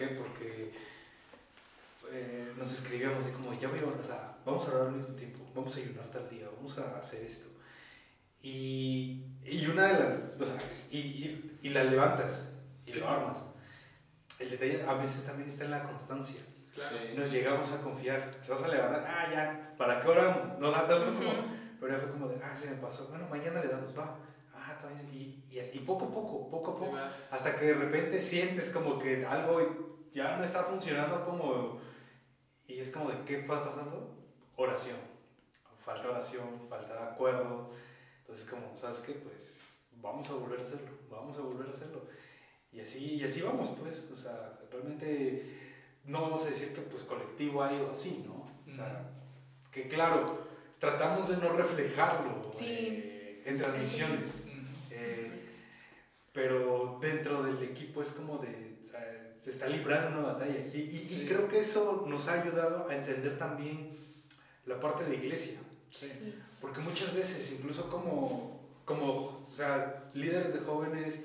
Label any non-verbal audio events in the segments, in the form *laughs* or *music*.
qué? Porque eh, nos escribíamos así como, ya voy a, o sea, vamos a hablar al mismo tiempo, vamos a ayunar tal día, vamos a hacer esto. Y, y una de las, o sea, y, y, y la levantas y lo armas. El detalle a veces también está en la constancia. Nos llegamos a confiar, se vas a levantar, ah, ya, ¿para qué oramos? No da tanto como, pero ya fue como de, ah, se me pasó, bueno, mañana le damos, va. Y, y, y poco a poco, poco a poco, hasta que de repente sientes como que algo ya no está funcionando como y es como de, ¿qué está pasando? Oración. Falta oración, falta acuerdo. Entonces, como, ¿sabes qué? Pues vamos a volver a hacerlo, vamos a volver a hacerlo. Y así, y así vamos, pues. O sea, realmente no vamos a decir que pues colectivo ha ido así, ¿no? O sea, que claro, tratamos de no reflejarlo eh, en transmisiones. Pero dentro del equipo es como de, se está librando una batalla. Y, y, creo que eso nos ha ayudado a entender también la parte de iglesia. Porque muchas veces, incluso como, como o sea, líderes de jóvenes,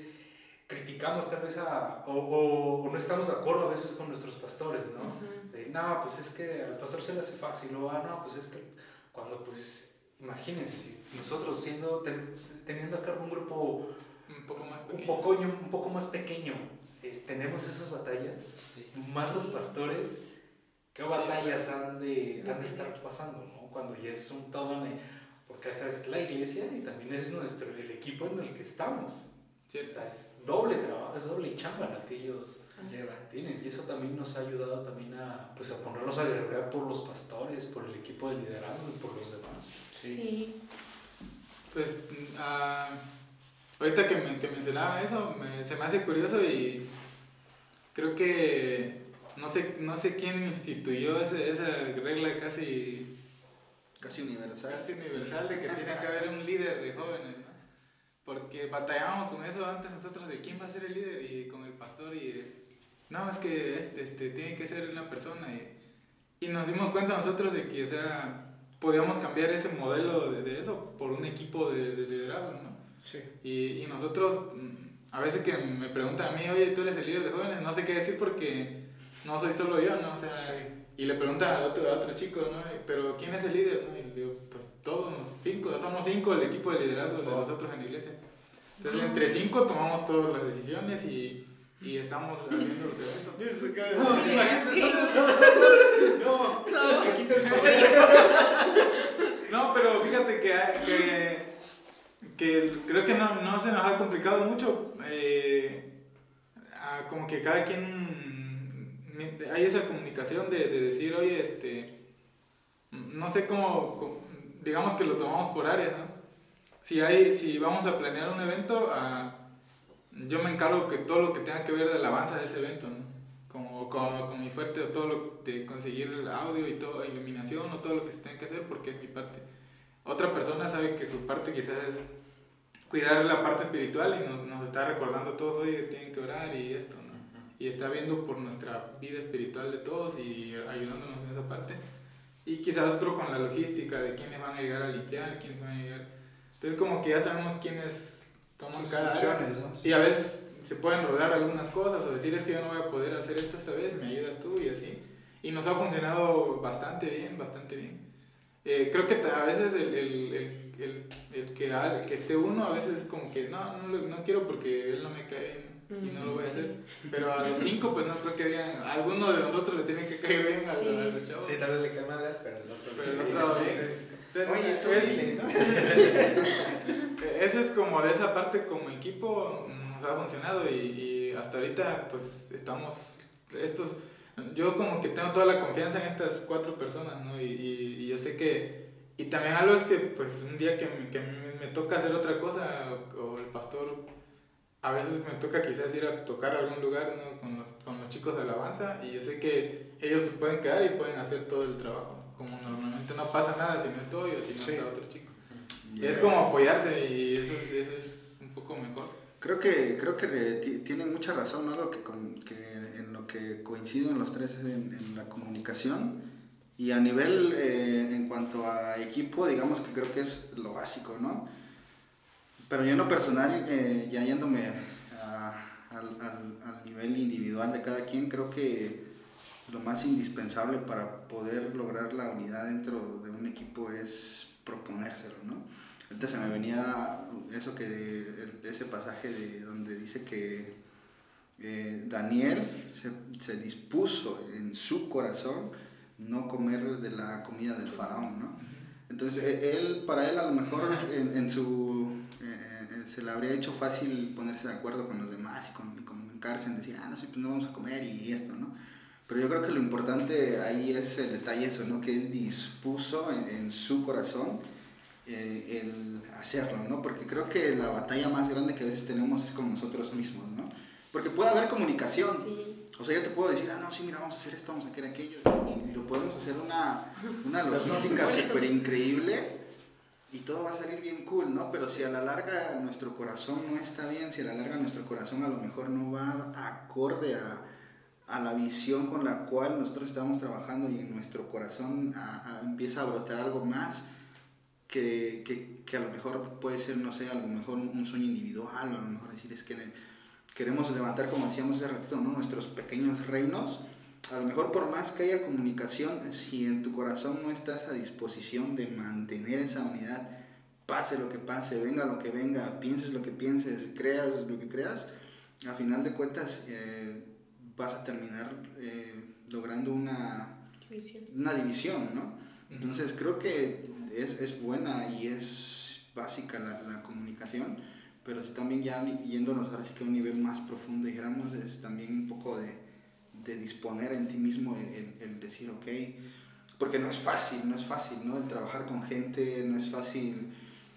criticamos tal vez a, o, o, no estamos de acuerdo a veces con nuestros pastores, ¿no? De, no, pues es que al pastor se le hace fácil, o, ah, no, pues es que cuando, pues, imagínense, si nosotros siendo, teniendo a cargo un grupo un poco más pequeño, un poco, un poco más pequeño tenemos esas batallas, más los pastores, ¿qué batallas han de, han de estar pasando, ¿no? Cuando ya es un todo, porque esa es la iglesia y también es nuestro, el equipo en el que estamos. O sea, es doble trabajo, es doble chamba la que ellos tienen. Y eso también nos ha ayudado también a, pues, a ponernos a guerrear por los pastores, por el equipo de liderazgo y por los demás. Sí. Pues, uh, ahorita que, me, que mencionaba eso, se me hace curioso y creo que no sé, no sé quién instituyó esa regla casi... Casi universal. Casi universal de que tiene que haber un líder de jóvenes, ¿no? Porque batallábamos con eso antes nosotros de quién va a ser el líder y con el pastor y... No, es que este, este tiene que ser una persona y, y nos dimos cuenta nosotros de que, o sea, podíamos cambiar ese modelo de, de eso por un equipo de, de liderazgo, ¿no? Sí. Y, y nosotros a veces que me preguntan a mí, oye, tú eres el líder de jóvenes, no sé qué decir porque no soy solo yo, ¿no? O sea, y le preguntan al otro, a otro chico, ¿no? Pero ¿quién es el líder? Y le digo, pues todos, cinco, somos cinco el equipo de liderazgo de nosotros en la iglesia. Entonces, entre cinco tomamos todas las decisiones y, y estamos haciendo los eventos. *laughs* *laughs* No, no, *laughs* no, pero fíjate que, que que creo que no, no se nos ha complicado mucho. Eh, como que cada quien hay esa comunicación de, de, decir, oye, este, no sé cómo, digamos que lo tomamos por áreas, ¿no? Si, hay, si vamos a planear un evento, yo me encargo que todo lo que tenga que ver de la alabanza de ese evento, ¿no? Como, con, con mi fuerte, todo lo de conseguir el audio y todo, iluminación o todo lo que se tenga que hacer, porque es mi parte. Otra persona sabe que su parte quizás es cuidar la parte espiritual y nos, nos está recordando a todos, oye, tienen que orar y esto, ¿no? Y está viendo por nuestra vida espiritual de todos y ayudándonos en esa parte. Y quizás otro con la logística de quiénes van a llegar a limpiar, quiénes van a llegar. Entonces como que ya sabemos quiénes toman cada funciones, Y a veces se pueden rolar algunas cosas o decir es que yo no voy a poder hacer esto esta vez, me ayudas tú y así. Y nos ha funcionado bastante bien, bastante bien. Eh, creo que a veces el, el el, el, que, el que esté uno a veces es como que no, no, no quiero porque él no me cae bien y no lo voy a hacer. Pero a los cinco, pues no creo que digan, a alguno de nosotros le tiene que caer bien sí. a, los chavos. Sí, tal vez le cae mal, pero el otro, pero el otro Oye, tú es, ¿no? *laughs* Ese es como de esa parte como equipo nos ha funcionado y, y hasta ahorita pues estamos estos yo como que tengo toda la confianza en estas cuatro personas, ¿no? Y, y, y yo sé que y también algo es que, pues, un día que me, que me toca hacer otra cosa, o, el pastor, a veces me toca quizás ir a tocar a algún lugar ¿no? con, los, con los chicos de alabanza, y yo sé que ellos se pueden quedar y pueden hacer todo el trabajo. Como normalmente no pasa nada si no estoy o si no está otro chico. Y es como apoyarse, y eso es, eso es un poco mejor. Creo que, creo que tienen mucha razón, ¿no? Lo que, con, que en lo que coinciden los tres en, en la comunicación y a nivel, eh, en cuanto a equipo, digamos que creo que es lo básico, ¿no? Pero yo en lo personal, eh, ya yéndome a, al, nivel individual de cada quien, creo que lo más indispensable para poder lograr la unidad dentro de un equipo es proponérselo, ¿no? Ahorita se me venía eso que ese pasaje de donde dice que eh, Daniel se, se dispuso en su corazón no comer de la comida del faraón, ¿no? Entonces e- él, para él a lo mejor en, en su eh, eh, se le habría hecho fácil ponerse de acuerdo con los demás y, con, y comunicarse en decir, ah, no, sí, pues no vamos a comer y, esto, ¿no? Pero yo creo que lo importante ahí es el detalle eso, ¿no? Que él dispuso en, en su corazón eh, el hacerlo, ¿no? Porque creo que la batalla más grande que a veces tenemos es con nosotros mismos, ¿no? Porque puede haber comunicación. Sí. O sea, yo te puedo decir, ah, no, sí, mira, vamos a hacer esto, vamos a hacer aquello. Y lo podemos hacer una, una logística súper increíble y todo va a salir bien cool, ¿no? Pero si a la larga nuestro corazón no está bien, si a la larga nuestro corazón a lo mejor no va acorde a, a la visión con la cual nosotros estamos trabajando y en nuestro corazón a- a- empieza a brotar algo más que, que, que a lo mejor puede ser, no sé, a lo mejor un, un sueño individual, o a lo mejor decir es que queremos levantar, como decíamos hace ratito, ¿no? nuestros pequeños reinos. A lo mejor por más que haya comunicación, si en tu corazón no estás a disposición de mantener esa unidad, pase lo que pase, venga lo que venga, pienses lo que pienses, creas lo que creas, a final de cuentas eh, vas a terminar eh, logrando una, División. una división, ¿no? Entonces creo que es, es buena y es básica la, la comunicación, pero sí también ya yéndonos ahora sí que a un nivel más profundo, dijéramos, es también un poco de, de disponer en ti mismo el, el- decir, ok, porque no es fácil, no es fácil, ¿no? El trabajar con gente, no es fácil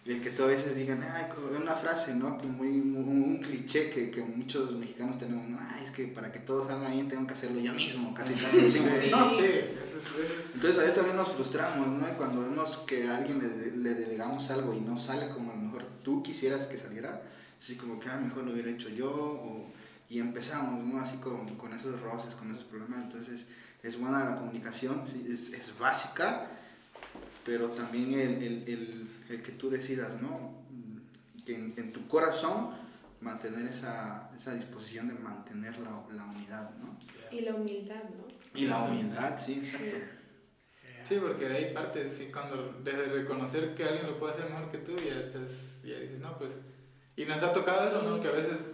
el que todas veces digan, ay, una frase, ¿no? Que muy, muy- un cliché que, que muchos mexicanos tenemos, ¿no? Ay, es que para que todo salga bien tengo que hacerlo yo mismo, casi casi Sí, *laughs* ¿no? sí, eso es- Entonces a veces también nos frustramos, ¿no? Y Cuando vemos que a alguien le, le delegamos algo y no sale como a mejor tú quisieras que saliera, así como que ah, mejor lo hubiera hecho yo, o- y empezamos, ¿no? Así con, con esos roces, con esos problemas. Entonces es buena la comunicación, sí, es, es básica, pero también el, el, el, el que tú decidas, ¿no? Que en, en tu corazón mantener esa, esa disposición de mantener la, la unidad, ¿no? Y la humildad, ¿no? Y la humildad, sí, exacto. Sí, porque de ahí parte, sí, cuando de reconocer que alguien lo puede hacer mejor que tú, ya dices, ya dices, no, pues. Y nos ha tocado eso, ¿no? Que a veces,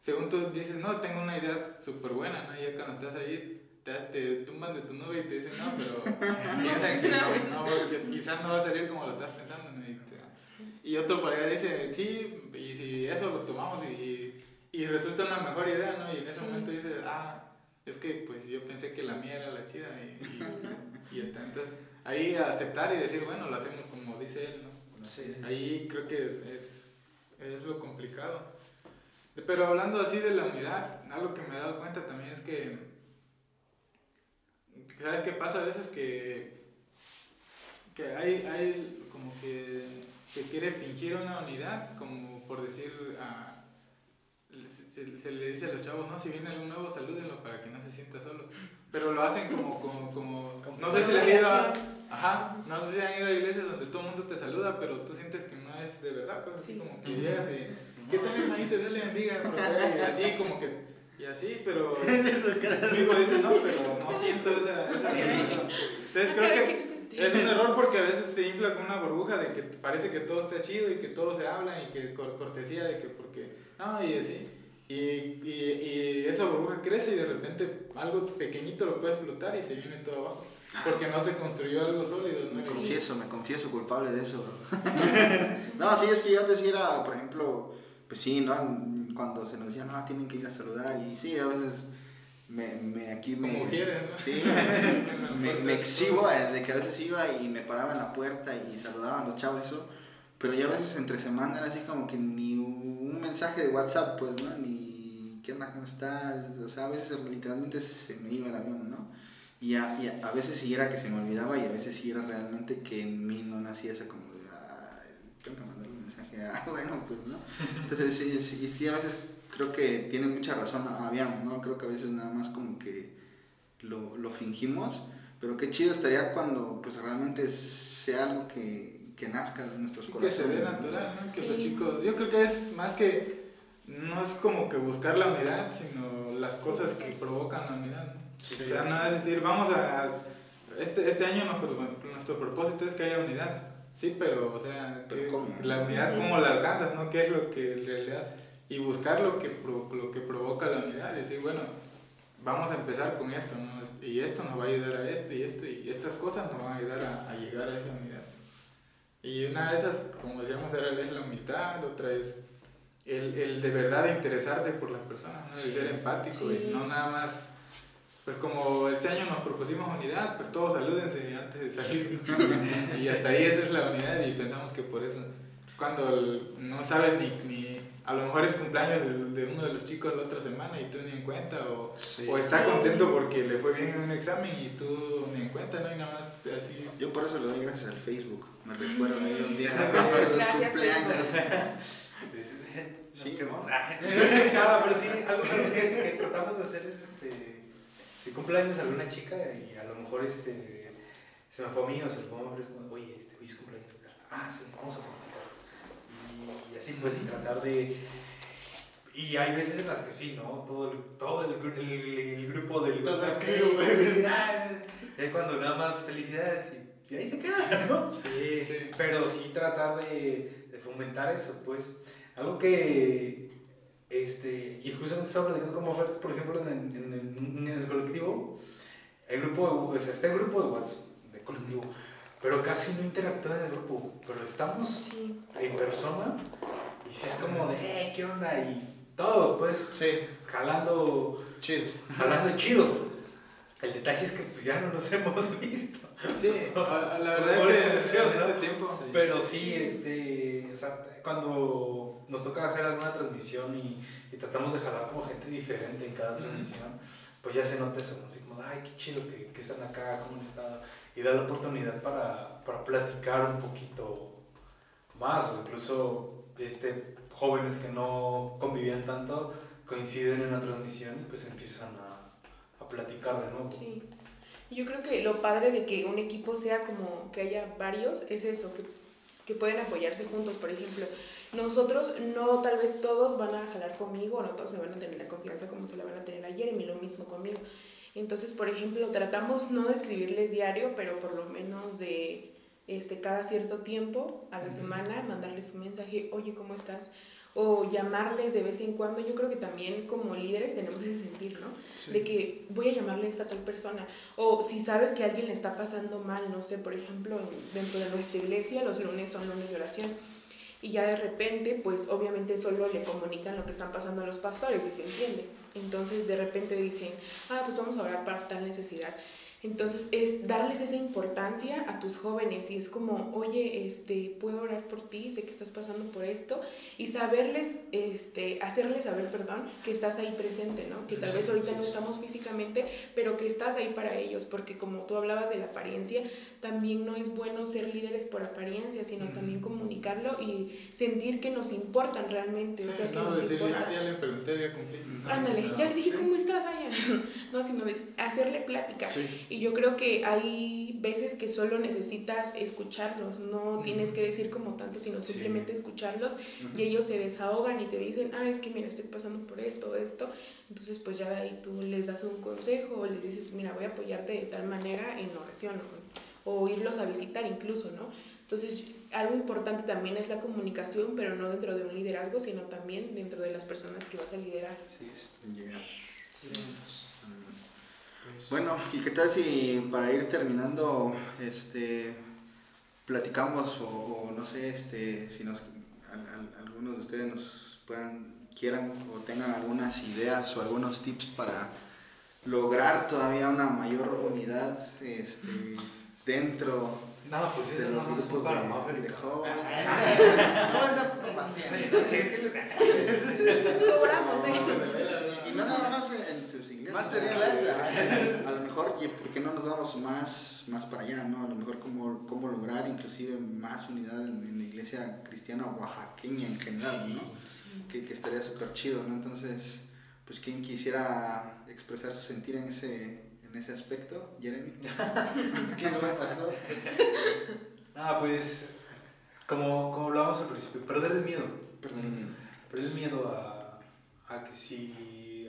según tú dices, no, tengo una idea súper buena, ¿no? Y ya cuando estás ahí, te, te tumban de tu nube y te dicen, no, pero *laughs* piensan que no, no, porque quizás no va a salir como lo estás pensando, ¿no? Y, te- y otro por allá dice, sí, y si eso lo tomamos y, y resulta una mejor idea, ¿no? Y en ese Sí. momento dices, ah, es que pues yo pensé que la mía era la chida y, y, y entonces ahí aceptar y decir, bueno, lo hacemos como dice él, ¿no? Sí, sí, sí. Ahí creo que es, es lo complicado. Pero hablando así de la unidad, algo que me he dado cuenta también es que, ¿sabes qué pasa a veces? Que, que hay, hay como que se quiere fingir una unidad, como por decir, ah, se, se- le dice a los chavos, no, si viene algún nuevo, salúdenlo para que no se sienta solo. Pero lo hacen como, como, como no sé si han ido a, Ajá, no sé si han ido a iglesias donde todo el mundo te saluda, pero tú sientes que no es de verdad, pues así Sí. como que llegas y, ¿qué tal hermanito? Dios le bendiga, profe", y así como que, y así, pero *laughs* mi hijo dice, no, pero no siento esa, esa Entonces creo que ¿quién es un error porque a veces se infla con una burbuja de que parece que todo está chido y que todo se habla y que cor- cortesía de que porque, no, y así. Y, y, y esa burbuja crece y de repente algo pequeñito lo puede explotar y se viene todo abajo. Porque no se construyó algo sólido, ¿no? Me confieso, me confieso culpable de eso. *laughs* no, sí, es que yo antes era, por ejemplo, pues sí, ¿no? Cuando se nos decía, no, tienen que ir a saludar. Y sí, a veces me, me aquí me... Como mujeres, ¿no? Sí, *laughs* me, me exhibo eh, de que a veces iba y me paraba en la puerta y saludaban los chavos eso. Pero ya a veces entre semana era así como que ni un mensaje de WhatsApp, pues, ¿no? Ni, ¿qué onda? ¿Cómo estás? O sea, a veces literalmente se me iba el avión, ¿no? Y a, y a, a veces sí era que se me olvidaba y a veces sí era realmente que en mí no nacía esa como de, "Ay, tengo que mandarle un mensaje, ah, *laughs* bueno, pues, ¿no? Entonces sí, sí, sí, a veces creo que tiene mucha razón Aviam, ¿no? Creo que a veces nada más como que lo, lo fingimos, pero qué chido estaría cuando pues realmente sea algo que, que nazca de nuestros Sí, que se corazones. ve natural, ¿no? Que Sí. los chicos, yo creo que es más que no es como que buscar la unidad, sino las cosas que provocan la unidad. o sea, no es decir, vamos a... Este, este año nuestro, nuestro propósito es que haya unidad. Sí, pero, o sea, ¿Pero que- cómo? la unidad, ¿cómo la alcanzas? ¿no? ¿Qué es lo que en realidad... Y buscar lo que, pro- lo que provoca la unidad. Y decir, bueno, vamos a empezar con esto, ¿no? Y esto nos va a ayudar a esto y esto, y estas cosas nos van a ayudar a, a llegar a esa unidad. Y una de esas, como decíamos, era es la humildad, otra es el, el de verdad interesarse por las personas, ¿no? Sí. de ser empático Sí. y no nada más, pues como este año nos propusimos unidad, pues todos salúdense antes de salir. *laughs* y hasta ahí esa es la unidad y pensamos que por eso, cuando el- no sabes ni, ni, a lo mejor es cumpleaños de, de uno de los chicos la otra semana y tú ni en cuenta, o, o está Sí. contento porque le fue bien en un examen y tú ni en cuenta, ¿no? Y nada más así. Yo por eso le doy gracias al Facebook. Me recuerdo ahí un día *laughs* Sí. Gracias, cumpleaños. Sí, vamos. *laughs* No, pero sí, algo, algo que, que tratamos de hacer es este. Si cumpleaños alguna chica y a lo mejor este. Se me fue a mí o se le fue a mi es como, oye, este, hoy es cumpleaños. Ah, sí, vamos a felicitar. Y, y así pues, y tratar de. Y hay veces en las que sí, ¿no? Todo el, todo el, el, el grupo del Todo el crew. Y ahí cuando nada más felicidades y, y ahí se queda, ¿no? Sí, sí. Pero sí tratar de, de fomentar eso, pues. Algo que, este, y justamente estaba platicando con ofertas, por ejemplo, en, en, en- en el colectivo, el grupo, de- o sea, está el grupo de WhatsApp, de colectivo, pero casi no interactúa en el grupo, pero estamos Sí. en persona y sí es como de, eh, ¿qué onda? Y todos, pues, Sí, jalando, chido. jalando chido. El detalle es que pues, ya no nos *laughs* hemos visto. Sí, la verdad Por es que en ¿no? este tiempo. Sí. Pero sí, este, o sea, cuando nos toca hacer alguna transmisión y, y tratamos de jalar como gente diferente en cada transmisión, pues ya se nota eso, ¿no? así como, ay, qué chido que, que están acá, cómo han estado, y da la oportunidad para, para platicar un poquito más, o incluso este, jóvenes que no convivían tanto coinciden en la transmisión y pues empiezan a, a platicar de nuevo. Sí. Yo creo que lo padre de que un equipo sea como que haya varios es eso, que, que pueden apoyarse juntos. Por ejemplo, nosotros no, tal vez todos van a jalar conmigo, no todos me van a tener la confianza como se la van a tener a Jeremy, lo mismo conmigo. Entonces, por ejemplo, tratamos no de escribirles diario, pero por lo menos de este, cada cierto tiempo a la semana mandarles un mensaje, oye, ¿cómo estás? O llamarles de vez en cuando. Yo creo que también como líderes tenemos ese sentir, ¿no? de que voy a llamarle a esta tal persona. O si sabes que a alguien le está pasando mal, no sé, por ejemplo, en- dentro de nuestra iglesia los lunes son lunes de oración. Y ya de repente, pues obviamente solo le comunican lo que están pasando a los pastores y se entiende. Entonces de repente dicen, ah, pues vamos a orar para tal necesidad. Entonces es darles esa importancia a tus jóvenes y es como, oye, este, puedo orar por ti, sé que estás pasando por esto y saberles, este, hacerles saber, perdón, que estás ahí presente, ¿no? Que tal vez ahorita no estamos físicamente, pero que estás ahí para ellos, porque como tú hablabas de la apariencia, también no es bueno ser líderes por apariencia, sino también comunicarlo y sentir que nos importan realmente, o sea, que no nos decirle, importa. ah, ya le pregunté, ya cumplí. No, Ándale, ya le dije sí. cómo estás, Aya. *laughs* No, sino hacerle plática. Sí. Y yo creo que hay veces que solo necesitas escucharlos, no tienes que decir como tanto, sino Sí. simplemente escucharlos y ellos se desahogan y te dicen, ah, es que mira, estoy pasando por esto o esto. Entonces, pues ya de ahí tú les das un consejo o les dices, mira, voy a apoyarte de tal manera en oración o, o irlos a visitar incluso, ¿no? Entonces, algo importante también es la comunicación, pero no dentro de un liderazgo, sino también dentro de las personas que vas a liderar. Así es, llegar. Sí. Pues, Bueno, ¿y qué tal si para ir terminando, este, platicamos o, o no sé, este, si nos, al- al- algunos de ustedes nos puedan, quieran o tengan algunas ideas o algunos tips para lograr todavía una mayor unidad, este, dentro Nada, pues de eso nada más para. Cobramos, ¿eh? Y no nada más en, sus ¿y ¿por qué no nos vamos más, más para allá? ¿no? A lo mejor cómo, cómo lograr inclusive más unidad en, en la iglesia cristiana oaxaqueña en general, ¿no? Que, que estaría súper chido, ¿no? Entonces, pues quien quisiera expresar su sentir en ese, en ese aspecto, Jeremy. *laughs* ¿Qué me pasó? *laughs* Ah, pues, como, como hablábamos al principio, perder el miedo. Perdón. Perder el miedo a, a que si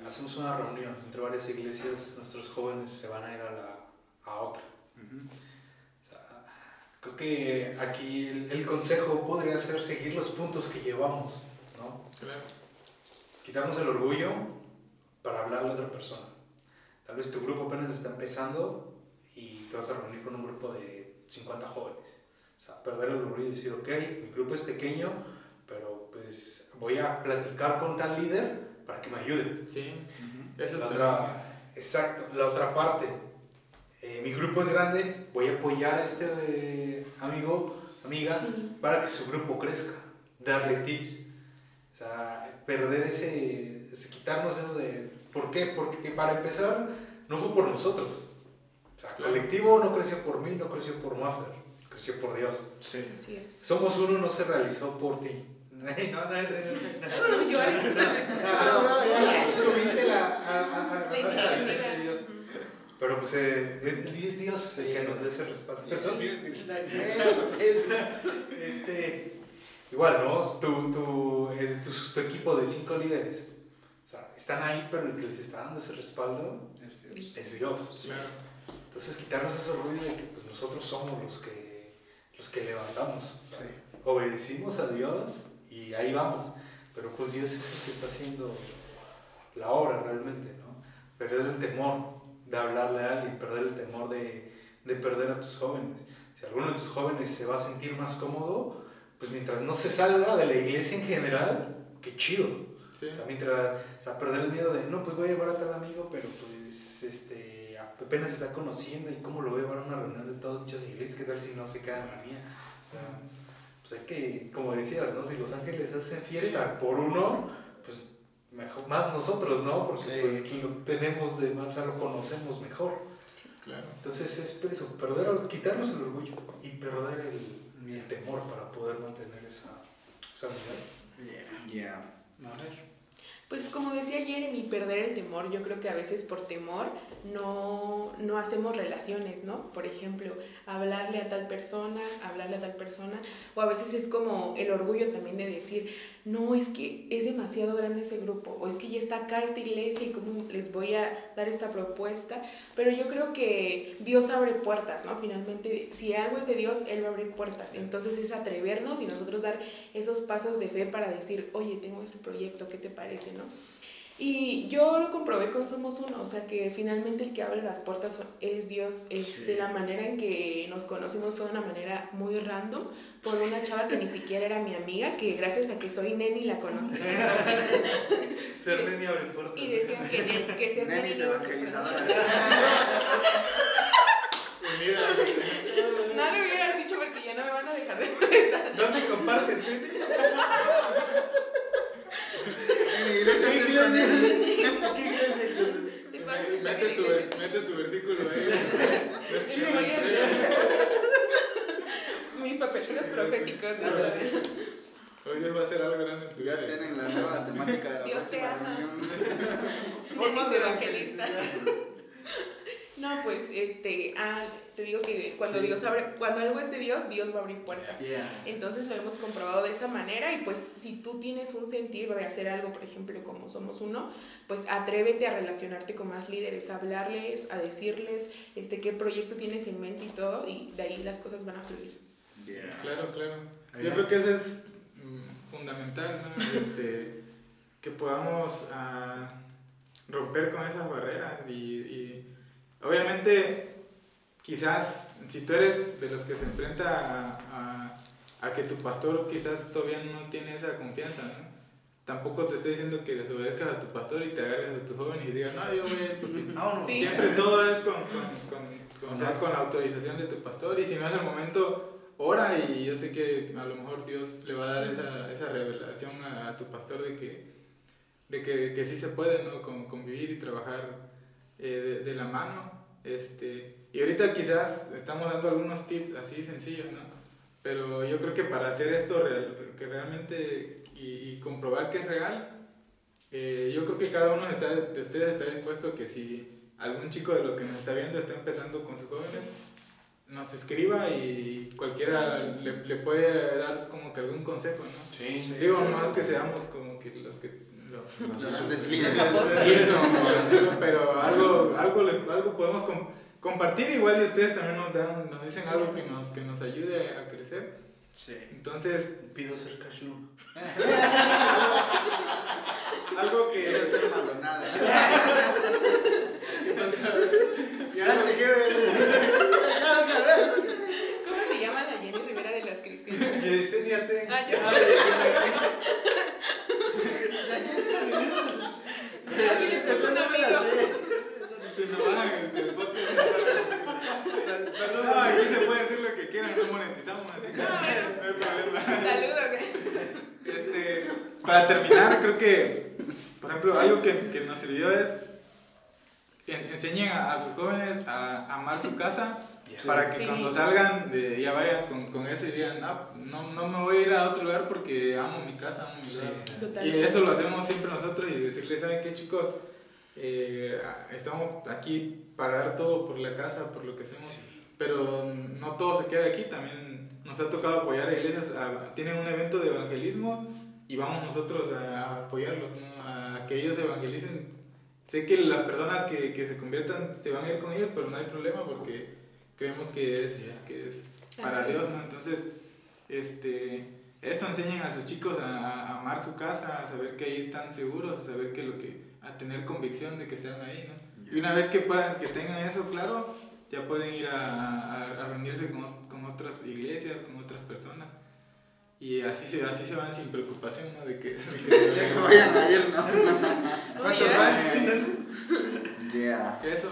hacemos una reunión entre varias iglesias, nuestros jóvenes se van a ir a, la, a otra. Ujú. O sea, creo que aquí el, el consejo podría ser seguir los puntos que llevamos, ¿no? Claro. Quitarnos el orgullo para hablarle a otra persona. Tal vez tu grupo apenas está empezando y te vas a reunir con un grupo de 50 jóvenes. O sea, perder el orgullo y decir, ok, mi grupo es pequeño, pero pues voy a platicar con tal líder para que me ayude. Sí, Ujú. eso La otra- es- Exacto, la otra parte. eh, mi grupo es grande, voy a apoyar a este eh, amigo, amiga, Sí. para que su grupo crezca, darle tips. O sea, perder ese, ese quitarnos eso de... ¿Por qué? Porque para empezar, no fue por nosotros. O sea, Claro. colectivo no creció por mí, no creció por Maffer, creció por Dios. Sí. Así es. Somos uno no se realizó por ti. No, no, no, no, no. No llores. O sea, tuviste la, a- a- a- La a- iniciativa. de Dios. Pero pues eh, es Dios el que nos dé ese respaldo. *laughs* Este, igual, ¿no? Tu, tu, el- tu, tu equipo de cinco líderes. O sea, están ahí, pero el que les está dando ese respaldo Es Dios. es Dios. Claro. Entonces quitarnos ese orgullo de que pues, nosotros somos los que, los que levantamos. O sea, Sí. Obedecimos a Dios y ahí vamos. Pero pues Dios es el que está haciendo la obra realmente, ¿no? Perder el temor de hablarle a alguien, perder el temor de, de perder a tus jóvenes. Si alguno de tus jóvenes se va a sentir más cómodo, pues mientras no se salga de la iglesia en general, qué chido. Sí. O sea, mientras, o sea, perder el miedo de, no, pues voy a llevar a tal amigo, pero pues, este, apenas se está conociendo y cómo lo voy a llevar a una reunión de todas muchas iglesias, ¿qué tal si no se queda en la mía? O sea, pues hay que, como decías, ¿no? Si los ángeles hacen fiesta por uno, pues mejor, más nosotros, ¿no? Porque Sí. pues lo tenemos de más, o sea, lo conocemos mejor. Claro. Entonces es eso, perder, quitarnos el orgullo y perder el, el temor para poder mantener esa, esa unidad. Yeah. A ver. Pues como decía Jeremy, perder el temor, yo creo que a veces por temor no, no hacemos relaciones, ¿no? Por ejemplo, hablarle a tal persona, hablarle a tal persona, o a veces es como el orgullo también de decir, no, es que es demasiado grande ese grupo, o es que ya está acá esta iglesia y cómo les voy a dar esta propuesta, pero yo creo que Dios abre puertas, ¿no? Finalmente, si algo es de Dios, Él va a abrir puertas, entonces es atrevernos y nosotros dar esos pasos de fe para decir, oye, tengo ese proyecto, ¿qué te parece, no? Y yo lo comprobé con Somos Uno, o sea que finalmente el que abre las puertas es Dios. Este, Sí. La manera en que nos conocimos fue de una manera muy random por una chava que ni siquiera era mi amiga, que gracias a que soy neni la conocí. *laughs* Ser neni abre puertas. Y decían que, que ser neni ser evangelizadora. No le hubieras dicho porque ya no me van a dejar de molestar. ¿Dónde compartes, neni? *laughs* Iglesia ¿Qué iglesia? ¿Qué iglesia? De de Mete tu, mete tu versículo ahí. *laughs* Los a- Mis papelitos *laughs* proféticos de... Hoy Dios va a hacer algo grande en tu Ya vida. tienen la nueva temática de la Dios te próxima ama. reunión. *laughs* Nenis evangelista. No, pues, este, ah, te digo que cuando Sí. Dios abre, cuando algo es de Dios, Dios va a abrir puertas. Yeah. Entonces lo hemos comprobado de esa manera y pues si tú tienes un sentir de hacer algo, por ejemplo, como somos uno, pues atrévete a relacionarte con más líderes, a hablarles, a decirles este qué proyecto tienes en mente y todo y de ahí las cosas van a fluir. Yeah. Claro, claro. Yo creo que eso es mm, fundamental, ¿no? *laughs* Este, que podamos ah, romper con esas barreras y, y obviamente quizás si tú eres de los que se enfrenta a, a- a que tu pastor quizás todavía no tiene esa confianza, ¿no? Tampoco te estoy diciendo que desobedezcas a tu pastor y te agarres a tu joven y digas, no, yo voy a ir por ti". Vámonos. Sí. Siempre todo es con, con, con, con- o sea, con la autorización de tu pastor y si no es el momento, ora y yo sé que a lo mejor Dios le va a dar esa, esa revelación a, a tu pastor de que, de que, que sí se puede ¿no? Con- convivir y trabajar eh, de, de la mano. Este, y ahorita quizás estamos dando algunos tips así sencillos, ¿no? Pero yo creo que para hacer esto real- que realmente y, y comprobar que es real, eh, yo creo que cada uno está- de ustedes está dispuesto que si algún chico de lo que nos está viendo está empezando con sus jóvenes, nos escriba y cualquiera le, le puede dar como que algún consejo, ¿no? Sí, sí. Digo, no es que seamos como que los que pero algo, algo, le- algo podemos com- compartir igual y ustedes también nos dan, nos dicen algo que nos, que nos ayude a crecer. Sí. Entonces, Pido ser cashew. *laughs* algo que... Quiero ser Maldonado. ¿Qué *laughs* pasa? Ya algo- te quiero. ¿Cómo se llama la Jenny Rivera de las cristianas? Yesenia Ten. Ah, yo. Ah, Filipe es un amigo. Se nos bajan el, el podcast. No, aquí se puede decir lo que quieran, no monetizamos, así que no hay problema. Saludos. Este, para terminar, creo que, por ejemplo, algo que, que nos sirvió es en- enseñen a, a sus jóvenes a amar su casa para que Sí. cuando salgan de, ya vayan con, con eso y digan, no, no, no me voy a ir a otro lugar porque amo mi casa, amo mi Sí. lugar. Y Totalmente. eso lo hacemos siempre nosotros y decirles, ¿saben qué chicos? Eh, estamos aquí para dar todo por la casa, por lo que hacemos, Sí. pero no todo se queda aquí, también nos ha tocado apoyar a iglesias, a- tienen un evento de evangelismo y vamos nosotros a, apoyarlos, ¿no? a que ellos evangelicen. Sé que las personas que, que se conviertan se van a ir con ellos, pero no hay problema porque creemos que es, Yeah. que es para Así. Dios, ¿no? Entonces, este, eso enseñan a sus chicos a, a amar su casa, a saber que ahí están seguros, a saber que lo que, a tener convicción de que están ahí, ¿no? Y una vez que puedan, que tengan eso claro, ya pueden ir a, a- a reunirse con, con otras iglesias, con otras personas. Y así se, así se van sin preocupación, ¿no? De que, de que- *laughs* Ya que vayan a ir, ¿no? *laughs* ¿Cuántos Ya. Eso.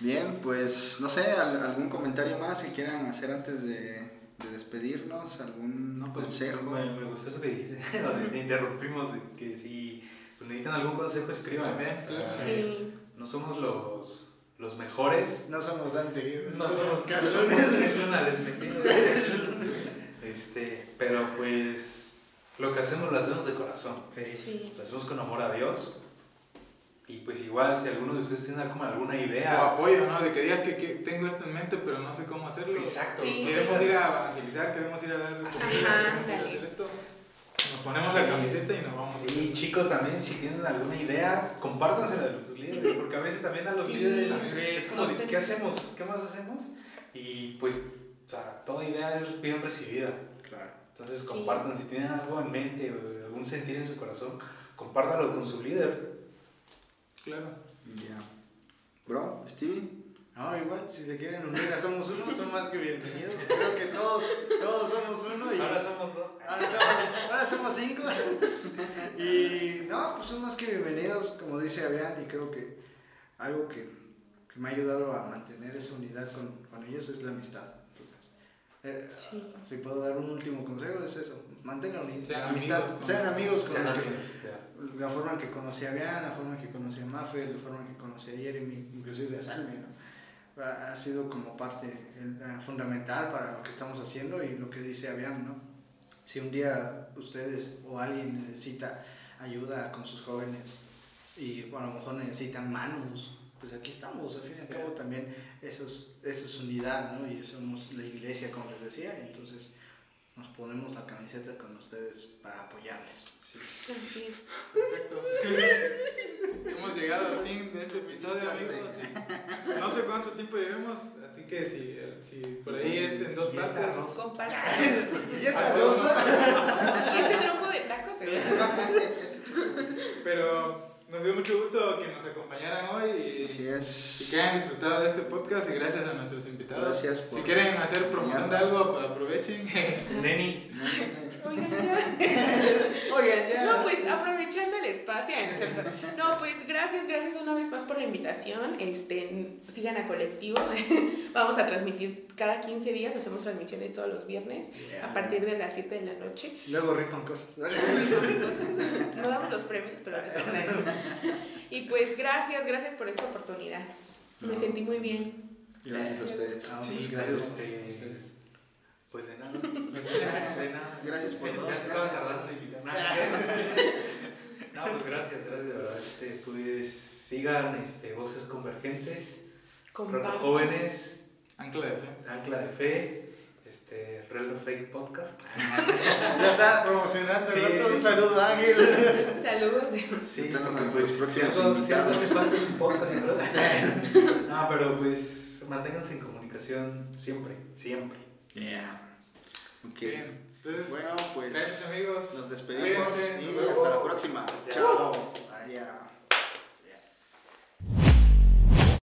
Bien, pues no sé, al- algún comentario más que quieran hacer antes de, de despedirnos, algún No, pues consejo. Me, me gustó eso que dijiste, donde *laughs* te interrumpimos, que si necesitan algún consejo. También, claro. Sí. No somos los, los mejores, No somos Dante. no somos *laughs* cabrones. *laughs* Este, pero pues lo que hacemos lo hacemos de corazón. Sí. Lo hacemos con amor a Dios. Y pues igual si alguno de ustedes tiene como alguna O idea. apoyo, ¿no? De que digas que, que tengo esto en mente, pero no sé cómo hacerlo. Exacto. Sí. Queremos ir a evangelizar, queremos ir a dar Ajá, queremos ir a dale. hacer esto. Ponemos Sí. la camiseta y nos vamos. Sí, chicos también, si tienen alguna idea, compártansela a los líderes, porque a veces también a los Sí. líderes Sí. es como, de, ¿qué hacemos? ¿Qué más hacemos? Y pues, o sea, toda idea es bien recibida. Claro. Entonces Sí. compartan, si tienen algo en mente o algún sentir en su corazón, compártalo con su líder. Claro. Ya. Bro, Stevie. No, igual, si se quieren unir a Somos Uno, son más que bienvenidos. Creo que todos, todos somos uno y Ahora somos dos. ahora somos, ahora somos cinco. Y no, pues son más que bienvenidos, como dice Avian, y creo que algo que, que me ha ayudado a mantener esa unidad con, con ellos es la amistad. Entonces, eh, Sí. si puedo dar un último consejo, es eso: mantengan la amistad, amigos sean amigos con Sean los que la forma en que conocí a Bian, la forma en que conocí a Maffer, la forma en que conocí a Jeremy, inclusive a Salme, ¿no? Ha, sido como parte eh, fundamental para lo que estamos haciendo y lo que dice Aviam, ¿no? Si un día ustedes o alguien necesita ayuda con sus jóvenes y bueno, a lo mejor necesitan manos, pues aquí estamos, al fin y al cabo también eso es, eso es unidad, ¿no? Y somos la iglesia, como les decía, y entonces nos ponemos la camiseta con ustedes para apoyarles. Así es. Perfecto. Hemos llegado al fin de este episodio, amigos. No sé cuánto tiempo llevemos, así que si, si por ahí es en dos Y esta partes. Compartan. *laughs* Y esta Ah, rosa. Y este trompo de tacos. ¿eh? *laughs* Pero nos dio mucho gusto que nos acompañaran hoy y, Así y es. que hayan disfrutado de este podcast y gracias a nuestros invitados. Gracias por Si quieren hacer promoción de algo, pues aprovechen. Neni, Oigan, ya. *laughs* Oigan, ya. No, pues aprovechando el espacio, ¿no es cierto? No, pues gracias, gracias una vez más por la invitación. Este, sigan a Colectivo. *laughs* Vamos a transmitir cada 15 días, hacemos transmisiones todos los viernes a partir de las 7 de la noche. Luego rifan cosas. No damos los premios, pero Y pues gracias, gracias por esta oportunidad. Me No. sentí muy bien. Gracias a ustedes. Ah, Sí, pues gracias, gracias a ustedes. Pues de nada. *laughs* De nada. gracias por todo. Gracias, estaba tardando en ah. *laughs* No, pues gracias, gracias, de verdad. Este, pues sigan este, Voces Convergentes, Proto Jóvenes, Ancla de Fe. Ancla de Fe este, Real Fake Podcast. *laughs* ya está promocionando, sí. Un saludo, Ángel. Saludos. Sí, sí pues, no, pero pues manténganse en comunicación siempre, siempre. Yeah. Okay. Bien. Entonces, bueno, pues. Amigos. Nos despedimos. Y hasta la próxima. Chao.